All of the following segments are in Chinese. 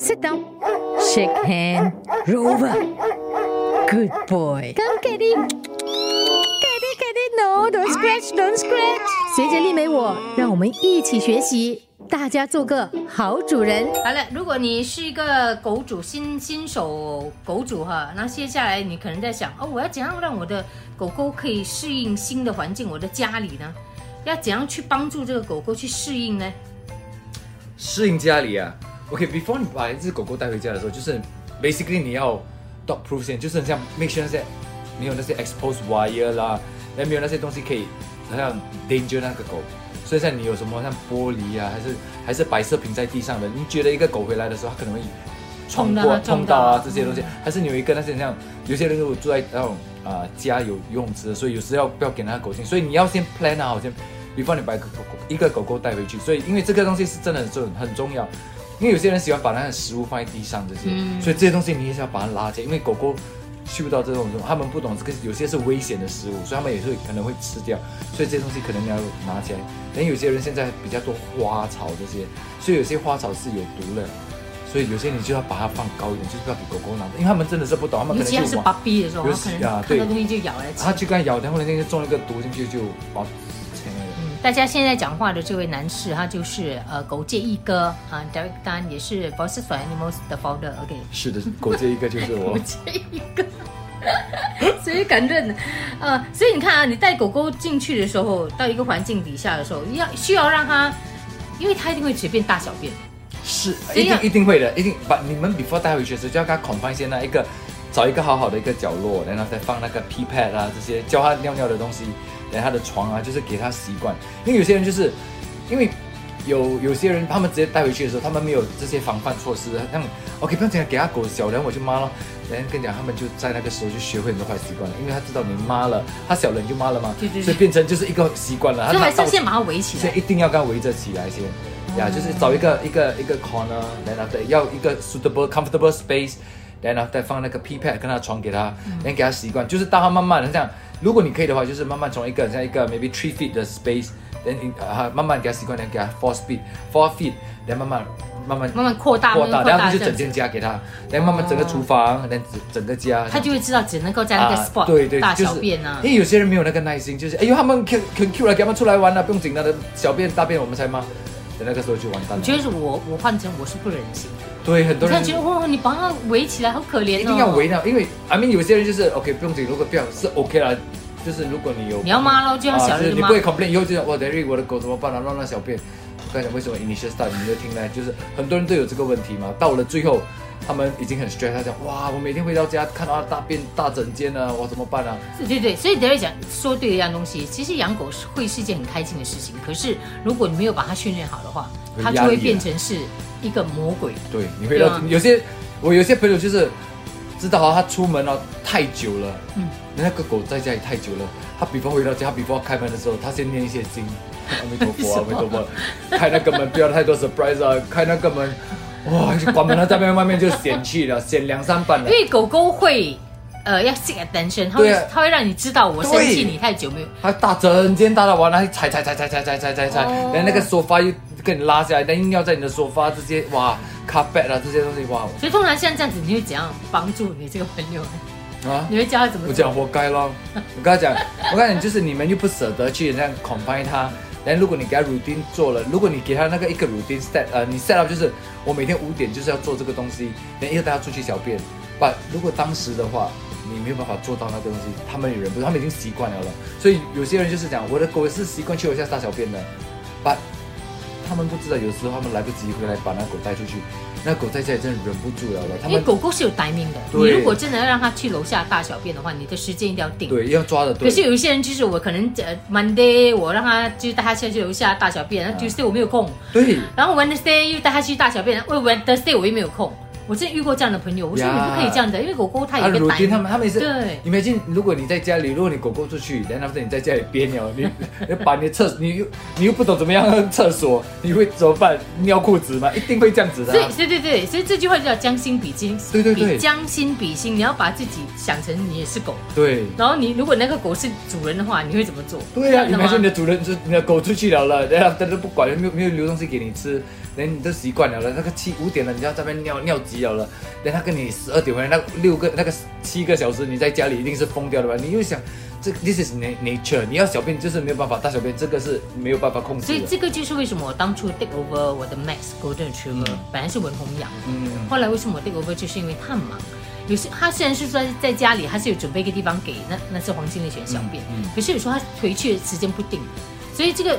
Sit down. Shake hand. Rover. Good boy. Come, Kitty. Kitty, Kitty, no, don't scratch, don't scratch. 随着丽美我，让我们一起学习，大家做个好主人。好了，如果你是一个狗主新新手狗主哈，那接下来你可能在想哦，我要怎样让我的狗狗可以适应新的环境，我的家里呢？要怎样去帮助这个狗狗去适应呢？适应家里啊，OK，before、你把一只狗狗带回家的时候，就是 basically 你要 dog proof 先，就是像 make sure 那些没有那些 exposed wire 啦，那没有那些东西可以好像 danger 那个狗。所以像你有什么像玻璃啊，还是还是白色瓶在地上的，你觉得一个狗回来的时候，它可能会撞过、碰到啊嗯这些东西，还是你有一个那些像有些人如果住在那种啊、家有游泳池，所以有时要不要给那个狗进，所以你要先 plan 好先，before 你把一个狗狗一个狗狗带回去，所以因为这个东西是真的很重很重要，因为有些人喜欢把那个食物放在地上这些，嗯所以这些东西你也是要把它拉起来，因为狗狗。嗅到这种东西，他们不懂这个，有些是危险的食物，所以他们也是可能会吃掉，所以这些东西可能你要拿起来。但有些人现在比较多花草这些，所以有些花草是有毒的，所以有些你就要把它放高一点，就是不要给狗狗拿，因为他们真的是不懂，他们可尤其它是能就往 puppy 的时候，对看到东西就咬来吃它就刚咬，然后人家就中了一个毒进去就把大家现在讲话的这位男士，他就是呃狗界一哥啊，Derek Tan 也是 Voices for Animals 的 founder，OK，、是的，狗界一哥就是我。狗。界一哥，所以感认，呃，所以你看啊，你带狗狗进去的时候，到一个环境底下的时候，要需要让它，因为它一定会随便大小便，是，一定一定会的，一定把你们 before 带回去的时候就要给它 confine 先那一个，找一个好好的一个角落，然后再放那个 pee pad 啊这些教它尿尿的东西，然后它的床啊，就是给他习惯，因为有些人就是因为。有有些人，他们直接带回去的时候，他们没有这些防范措施，像 OK，不要讲给他狗小，然后我就骂了。然后跟你讲，他们就在那个时候就学会很多坏习惯了，因为他知道你骂了，他小人就骂了嘛，对对对所以变成就是一个习惯了。所以还是先把它围起来。所以一定要跟它围着起来先，呀，就是找一个一个一个 corner，然后对，要一个 suitable comfortable space，然后再放那个 p pad 跟他床给他，然后给他习惯，就是当他慢慢的这样，如果你可以的话，就是慢慢从一个像一个 maybe three feet 的 space，然后你啊慢慢给它习惯，然后给它 four feet four feet，然后慢慢慢慢慢慢扩大，扩大，然后就整间家给它，然后慢慢整个厨房，然后整整个家，他就会知道只能够在那个 spot、对对，大就是小便啊。因为有些人没有那个耐心，就是哎呦他们 Q 很 Q 了，给他们出来玩了，不用紧的，小便大便我们才骂，等那个时候就完蛋了。我觉得是我我换成我是不忍心，对很多人觉得哇，你把它围起来好可怜哦。一定要围到，因为 I mean 有些人就是 OK 不用紧，如果不要是 OK 啦，就是如果你有你要骂咯，就要小人骂啊就是你不。会 complain 以后就讲哇 Derry 我的狗怎么办啊，乱乱小便。我跟你讲为什么 initial start 你没有听呢？就是很多人都有这个问题嘛，到了最后。他们已经很 stress，他讲哇，我每天回到家看到他大便大整间呢，我怎么办啊？对对，所以德瑞讲说对一样东西，其实养狗是会是一件很开心的事情，可是如果你没有把它训练好的话，它就会变成是一个魔鬼。对，你会到、有些我有些朋友就是知道啊，他出门了太久了，嗯，那个狗在家里太久了，他比方回到家，他比方开门的时候，他先念一些经，阿弥陀佛，阿弥陀佛，开那个门不要太多 surprise 啊，开那个门，哇，就关门了，在外面外面就嫌弃了，嫌两三半了因。为狗狗会呃要 seek attention，它会对啊它会让你知道我生气你太久没有。它大整间大到完了，还踩踩踩踩踩踩踩踩踩，哦然后那个沙发又跟你拉下来，但硬要在你的沙发这些哇 carpet 啊这些东西哇所以通常像这样子，你会怎样帮助你这个朋友？啊。你会教他怎么做？我讲活该咯。我跟他讲，我跟你讲，就是你们又不舍得去这样 confine 他。但如果你给他乳钉做了，如果你给他那个一个乳钉 set，呃，你 set up 就是我每天五点就是要做这个东西，然后带他出去小便。but 如果当时的话，你没有办法做到那个东西，他们有人不是，他们已经习惯了了。所以有些人就是讲，我的狗是习惯去楼下大小便的，but 他们不知道，有时候他们来不及回来把那狗带出去，那狗在家里真的忍不住了因为们狗狗是有 timing 的，对你如果真的要让它去楼下大小便的话，你的时间一定要定。对要抓的对。可是有一些人就是我可能呃 Monday 我让他就是带他下去楼下大小便，然后 Tuesday 我没有空，对。然后 Wednesday 又带他去大小便，喂 Wednesday 我又没有空。我之前遇过这样的朋友，我说你不可以这样的，因为狗狗它有啊，一个乳丁 timing 他们他们也是，对你没进，如果你在家里，如果你狗狗出去，然后你在家里憋尿，你 你把你的厕，你又你又不懂怎么样厕所，你会怎么办？尿裤子吗？一定会这样子的、所以啊。，对对对，所以这句话就叫将心比心，对对对比将心比心，你要把自己想成你也是狗，对然后你如果那个狗是主人的话，你会怎么做？对呀、你没说你的主人是你的狗出去了了，然后它都不管，没有没有留东西给你吃，连你都习惯了了，那个七五点了，你要在那边尿尿急了了，连他跟你十二点回来，那六个那个七个小时你在家里一定是疯掉了吧？你又想，这 this is na- nature，你要小便就是没有办法，大小便这个是没有办法控制的。所以这个就是为什么我当初 take over 我的 Max Golden Retriever，、嗯本来是文红养后来为什么我 take over 就是因为他很忙。有些他虽然是说在家里，他是有准备一个地方给那那只黄金猎犬小便，嗯嗯可是有时候他回去的时间不定，所以这个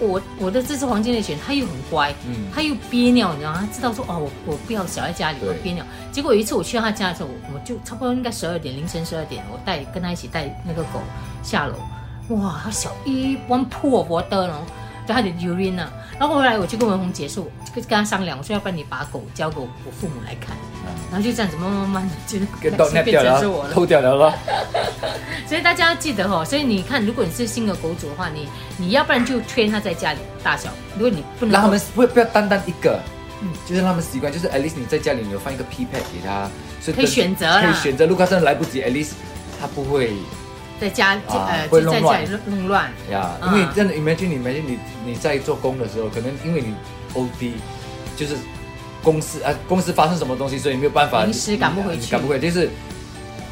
我我的这只黄金猎犬它又很乖，嗯它又憋尿，你知道吗？它知道说哦，我我不要小在家里，对我憋尿。结果有一次我去到他家的时候，我我就差不多应该十二点，凌晨十二点，我带跟他一起带那个狗下楼，哇，它小一汪破我的哦，就它的 urine 啊。然后后来我就跟文红结束，跟跟他商量，我说要不然你把狗交给我我父母来看，然后就这样子慢慢慢慢的 就跟到那变掉了成是我，了。偷掉了咯。所以大家要记得哦，所以你看，如果你是新的狗主的话，你你要不然就 train 它在家里大小，如果你不能够让他们不不要单单一个，嗯就是让他们习惯，就是 at least 你在家里你有放一个 P pad 给他，所以可以选择可以选择。如果他真的来不及，at least 他不会在家啊呃会弄乱就在家里弄弄乱。呀，啊因为真的 imagine 你 imagine 你你在做工的时候，可能因为你 OD 就是公司啊公司发生什么东西，所以没有办法临时赶不回去赶不回，就是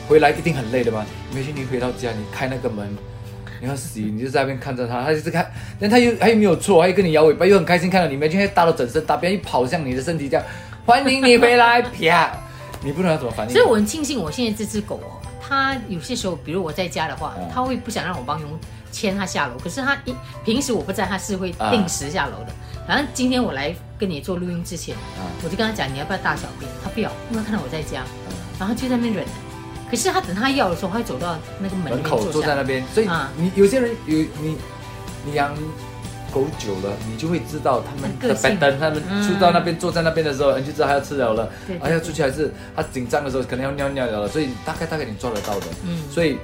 回来一定很累的嘛。imagine 你回到家，你开那个门。你要洗，你就在那边看着他，他就是看，但他又他又没有错，他又跟你摇尾巴，又很开心看到你，imagine 他大到整身大便，一跑向你的身体这样，欢迎你回来，啪，你不知道怎么反应。所以我很庆幸，我现在这只狗哦，它有些时候，比如我在家的话嗯，它会不想让我帮佣牵他下楼，可是他一平时我不在，他是会定时下楼的。反正今天我来跟你做录音之前，啊我就跟他讲你要不要大小便，他不要，因为看到我在家，嗯。然后就在那边忍。可是他等他要的时候，他会走到那个门门口坐在那边，所以啊。你有些人有你你养狗久了，你就会知道他们的个性 pattern，他们嗯出到那边坐在那边的时候，你就知道他要吃了了对，对啊要出去还是他紧张的时候可能要尿尿了，所以大概大概你抓得到的。嗯所以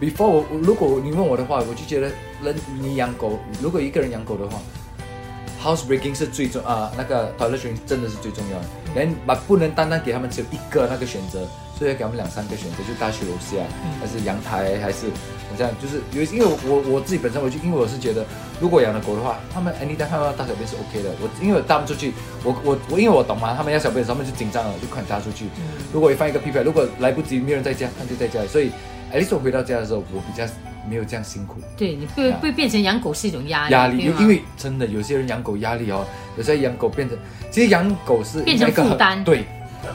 before 我如果你问我的话，我就觉得人你养狗，如果一个人养狗的话。House breaking 是最重啊，那个 toilet training 真的是最重要的。人把不能单单给他们只有一个那个选择，所以要给他们两三个选择，就大去楼下，还是阳台，还是这样，就是有因为我我自己本身我就因为我是觉得，如果养了狗的话，他们 anytime 他们要大小便是 OK 的。我因为我带他们出去，我我我因为我懂嘛，他们要小便的时候他们就紧张了，就快点带出去。如果一放一个屁屁，如果来不及没有人在家，他就在家里，所以 at least 我回到家的时候，我比较没有这样辛苦。对你会会变成养狗是一种压力，压力，因为真的有些人养狗压力哦，有时候养狗变成，其实养狗是变成负担对，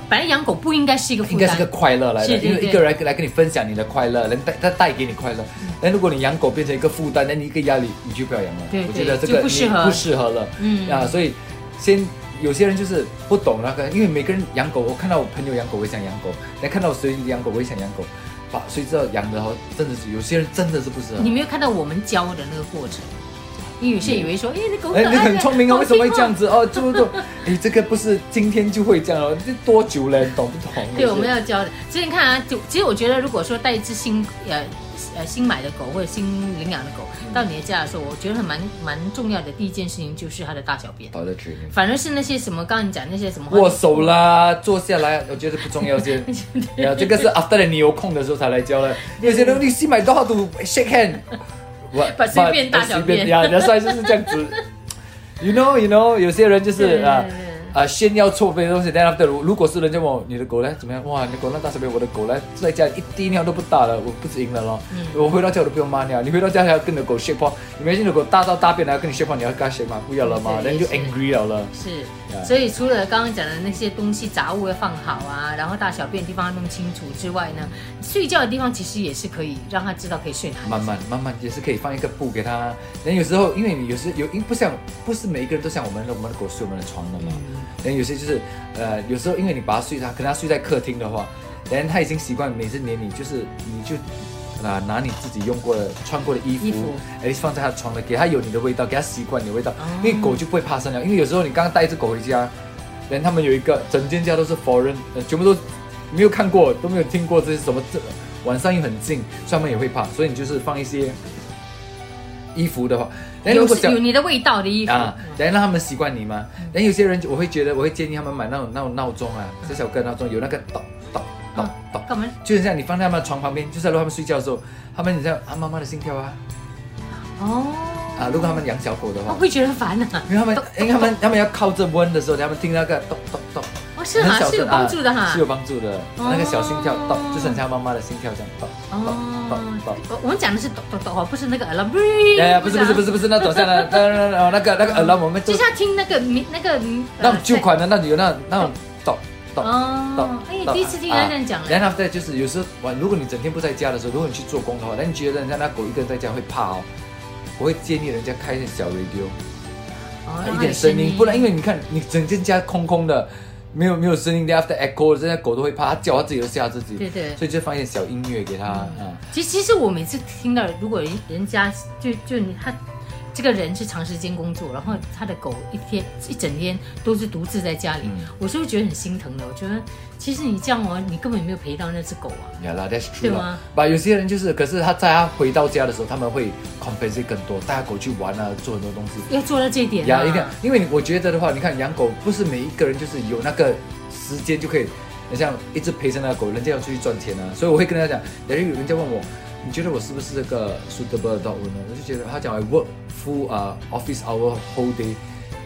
本来养狗不应该是一个负担，应该是个快乐来的，因为一个人来跟你分享你的快乐，能带他带给你快乐。但如果你养狗变成一个负担，那你一个压力，你就不要养了。对我觉得这个不适合不适合了。嗯啊，所以先有些人就是不懂那个，因为每个人养狗，我看到我朋友养狗，我也想养狗；，但看到谁养狗，我也想养狗。把谁知道养的哦，真的是有些人真的是不适合你。没有看到我们教的那个过程，因为有些以为说，哎，那狗可哎，爱，你很聪明哦，好为什么会听这样子哦？这么多，哎，这个不是今天就会这样哦，这多久了？你懂不懂？对，我们要教的。所以你看啊，就其实我觉得，如果说带一只新呃呃新买的狗或者新领养的狗嗯到你的家的时候，我觉得很蛮蛮重要的第一件事情就是它的大小便。反而是那些什么刚刚你讲那些什么握手啦，坐下来，我觉得不重要先。呀，这个是 after 你有空的时候才来教的。有些人你先买多少度 shake hand，我 把随便大小便呀，人家就是这样子。You know, you know，有些人就是啊对对啊炫耀错别的东西。但 after 如如果是人家问我你的狗呢怎么样？哇，你的狗那大小便，我的狗呢在家一滴尿都不大了，我不止赢了咯。嗯我回到家我都不用骂尿，你回到家还要跟你的狗 shake paw，你没见你的狗大到大便了还要跟你 shake paw，你要跟它 shake 吗？不要了嘛，人就 angry 了了。是，呀所以除了刚刚讲的那些东西杂物要放好啊，然后大小便的地方要弄清楚之外呢，睡觉的地方其实也是可以让他知道可以睡。慢慢慢慢也是可以放一个布给他。人有时候因为你有时有因不像不是每一个人都像我们的我们的狗睡我们的床的嘛。人有些就是呃有时候因为你把它睡它可能它睡在客厅的话，人他已经习惯每次黏你就是你就。啊，拿你自己用过的、穿过的衣服，哎，放在它床的，给它有你的味道，给它习惯你的味道，哦因为狗就不会怕生了。因为有时候你刚刚带一只狗回家，连他们有一个整间家都是 foreign，呃，全部都没有看过，都没有听过这些什么，这晚上又很静，所以他们也会怕。所以你就是放一些衣服的话，人有如果有你的味道的衣服，啊，然后让他们习惯你嘛。然后有些人我会觉得，我会建议他们买那种那种闹钟啊，小小个闹钟，有那个咚咚咚咚，就是像你放在他们床旁边，就是如果他们睡觉的时候，他们你这样啊妈妈的心跳啊，哦，啊，如果他们养小狗的话，我会觉得烦啊。因为他们 因为他们他们要靠着温的时候，他们听那个咚咚咚，哦，是啊，是有帮助的哈是。有帮助的。哦那个小心跳咚，就是很像妈妈的心跳这样咚咚咚咚。我我们讲的是咚咚咚哦，不是那个 alarm。哎呀，不是不是不是不是那种像那那那那那个那个耳聋，我们就就像听那个民那个那种旧款的那种有那种那种咚咚 第一次听人家这样讲然了。后再就是有时候晚，如果你整天不在家的时候，如果你去做工的话，那你觉得人家那狗一个人在家会怕哦。我会建议人家开一点小 radio，哦一点声音，不然因为你看你整间家空空的，没有没有声音，then after echo，这些狗都会怕，它叫它自己都吓自己。对对所以就放一点小音乐给它啊。其实其实我每次听到，如果人人家就就你他这个人是长时间工作，然后他的狗一天一整天都是独自在家里，嗯我是会觉得很心疼的。我觉得其实你这样哦，你根本没有陪到那只狗啊。呀啦，that's 对吗。把有些人就是，可是他在他回到家的时候，他们会 compensate 更多，带狗去玩啊，做很多东西。要做到这一点、啊，呀，一定要，因为我觉得的话，你看养狗不是每一个人就是有那个时间就可以，你像一直陪着那个狗，人家要出去赚钱啊，所以我会跟他讲，等于有人家问我，你觉得我是不是这个 suitable dog owner？我就觉得他讲 I work full 啊、office hour whole day。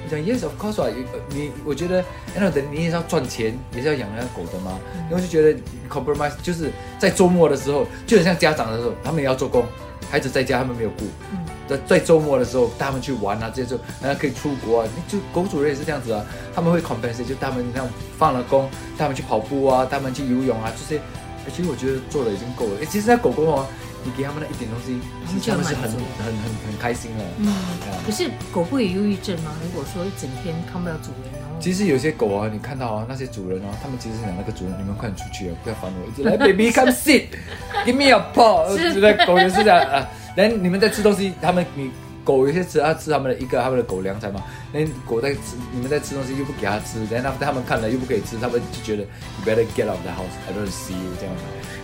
我讲 yes of course 啊，你我觉得，那等你也是要赚钱，也是要养那个狗的嘛。因为我就觉得 compromise 就是在周末的时候，就很像家长的时候，他们也要做工，孩子在家他们没有顾，在在周末的时候带他们去玩啊，这些就然后可以出国啊，就狗主人也是这样子啊，他们会 compensate，就带他们那样放了工，带他们去跑步啊，带他们去游泳啊，这些，哎其实我觉得做的已经够了。哎，其实在狗狗哦，你给他们的一点东西，他们是很很很很开心的。嗯啊，可是狗不会有忧郁症吗？如果说一整天看不到主人，然后其实有些狗啊，你看到啊，那些主人哦，他们其实是讲那个主人，你们快点出去啊，不要烦我，一直来 baby come sit，give me a paw，是觉得狗也是这样啊。然后你们在吃东西，他们你狗有些吃它吃他们的一个他们的狗粮才嘛，那狗在吃你们在吃东西又不给它吃，然后他们看了又不可以吃，他们就觉得 you better get out of the house，I don't see you. 这样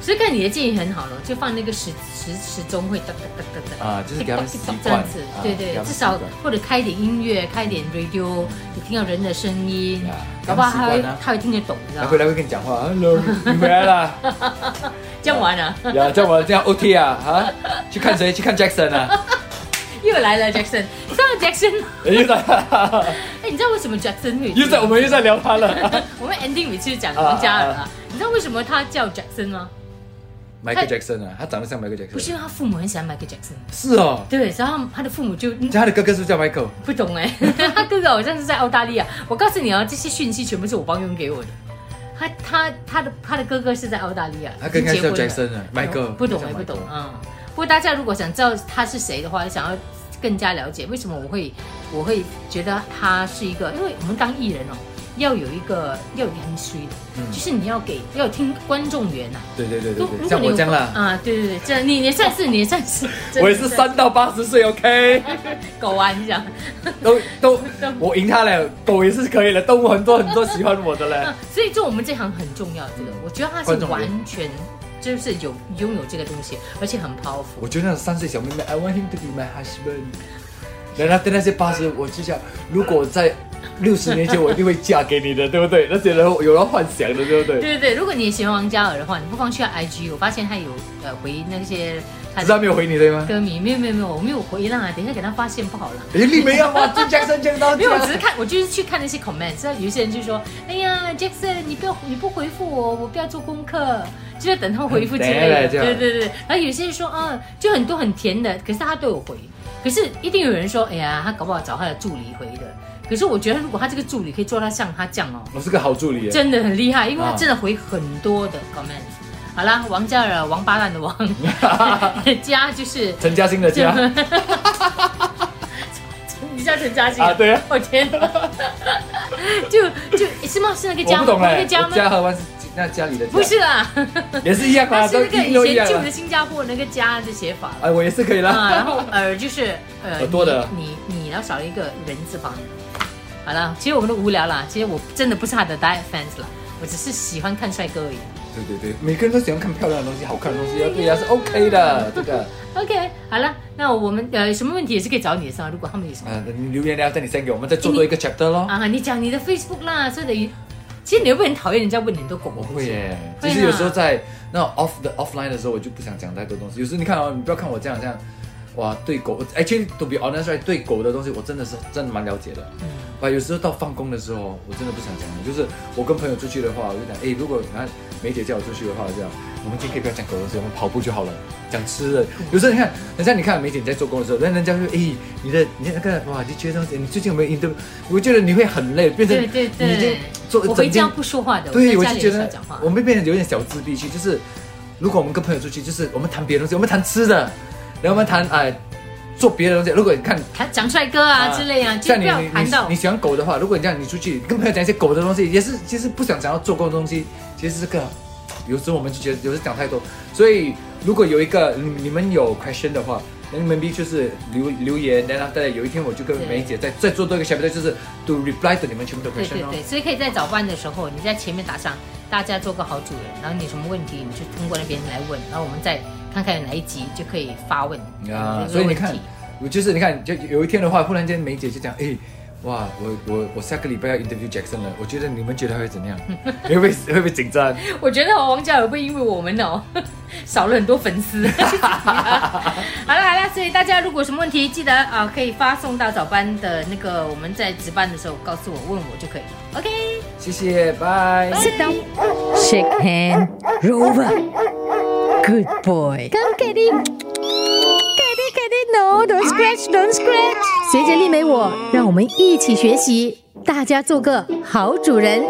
所以看你的建议很好了，就放那个时时时钟会哒哒哒哒哒。啊，就是给他们习 这样子，啊对对，至少或者开一点音乐，开一点 radio，你听到人的声音呀，搞不好他会他会听得懂，你知道回来会跟你讲话，Hello，你回来了。这样玩啊，呀，叫我这样 OT 啊啊，去看谁？去看 Jackson 啊，又来了 Jackson，你知道 Jackson？又在，哎，你知道为什么 Jackson 会？又在，我们又在聊他了。我们 ending 每次就讲王嘉尔啊，你知道为什么他叫 Jackson 吗？Michael Jackson 啊，他长得像 Michael Jackson。不是因为他父母很喜欢 Michael Jackson，是哦，对，然后他的父母就嗯他的哥哥是不是叫 Michael？不懂哎，他哥哥好像是在澳大利亚。我告诉你啊，这些讯息全部是我帮佣给我的。他他他的他的哥哥是在澳大利亚，他哥应该叫 Jackson 啊，Michael 不懂哎，不懂嗯。不过大家如果想知道他是谁的话，想要更加了解为什么我会我会觉得他是一个，因为我们当艺人哦，要有一个要有很虚的，嗯。就是你要给要有听观众缘呐、对对对对对，如如果像我这样啦，啊，对对对，这你你算是你也算是，我也是三到八十岁，OK，狗啊，你讲。都都我赢他了，狗也是可以了，动物很多很多喜欢我的嘞。所以做我们这行很重要，这个我觉得他是完全就是有拥有这个东西，而且很 powerful。我觉得那种三岁小妹妹，I want him to be my husband。然后对那些八十，我就想，如果在六十年前，我一定会嫁给你的，对不对？那些人有人幻想的，对不对？对对对，如果你也喜欢王嘉尔的话，你不妨去他 IG，我发现他有呃回那些他知道没有回你对吗？歌迷，没有没有没有，我没有回啦，等一下给他发现不好了。哎，你没有吗？就 Jackson 见到没有，我只是看，我就是去看那些 comment，知道有些人就说，哎呀，Jackson，你不要你不回复我，我不要做功课，就在等他回复之类的。对对对，然后有些人说，啊，就很多很甜的，可是他都有回，可是一定有人说，哎呀，他搞不好找他的助理回的。可是我觉得，如果他这个助理可以做到像他这样哦，我是个好助理耶。真的很厉害，因为他啊真的回很多的 comment。好啦，王嘉尔，王八蛋的王，家就是陈嘉欣的家你叫 陈嘉欣啊，对啊，我天哪！就就是吗？是那个我家吗？那个，家吗？我家和万是那家里的家，不是啦，也是一样啊，都是那个一样啊以前旧的。新加坡那个家的写法哎，我也是可以啊。然。后耳就是呃耳朵的你你你要少了一个人字旁。好了，其实我们都无聊啦。其实我真的不是他的 die fans 了，我只是喜欢看帅哥而已。对对对，每个人都喜欢看漂亮的东西，好看的东西，要对呀是 OK 的，这个。OK，好了，那我们呃什么问题也是可以找你的是吧？如果他们有什么啊，你留言了，等你 send 给我们，再做多一个 chapter 咯。啊，你讲你的 Facebook 啦，所以等于，其实你会不会很讨厌人家问你很多狗狗我的事？会其实有时候在那 off 的 offline 的时候，我就不想讲太多东西。有时候你看哦，你不要看我这样这样，哇，对狗，actually to be honest right，对狗的东西我真的是真的蛮了解的。嗯啊，有时候到放工的时候，我真的不想讲了。就是我跟朋友出去的话，我就讲，哎，如果然后梅姐叫我出去的话，这样，我们今天可以不要讲狗的东西，我们跑步就好了，讲吃的。有时候你看，人家你看梅姐你在做工的时候，人人家说，哎，你的你那个哇，你觉得你最近有没有 interview？我觉得你会很累，变成对对对你已经做我回家不说话的，对，我就觉得。我们变得有点小自闭去，就是如果我们跟朋友出去，就是我们谈别的东西，我们谈吃的，然后我们谈哎、做别的东西。如果你看谈讲帅哥啊之类啊，就像你你谈到你你喜欢狗的话，如果你这样你出去跟朋友讲一些狗的东西，也是其实不想讲到做狗的东西，其实这个有时候我们就觉得有时候讲太多，所以如果有一个你你们有 question 的话。那 maybe 就是留留言，然后大家有一天我就跟梅姐再再做多一个小标题，就是 to reply to 你们全部的对 question 哦。对对，所以可以在早班的时候，你在前面打上“大家做个好主人”，然后你有什么问题，你就通过那边来问，然后我们再看看哪一集就可以发问。啊，这个所以你看，我就是你看，就有一天的话，忽然间梅姐就讲，哎，哇，我我我下个礼拜要 interview Jackson 了，我觉得你们觉得会怎么样？会不会会不会紧张？我觉得哦王嘉尔会因为我们哦 少了很多粉丝。好了好了，所以大家如果有什么问题，记得啊可以发送到早班的那个我们在值班的时候告诉我问我就可以了。OK。谢谢，拜。Sit down. Shake hand. Rover. Good boy. Come, Kitty. Kitty, Kitty, no, don't scratch, don't scratch. 随着丽美我，让我们一起学习，大家做个好主人。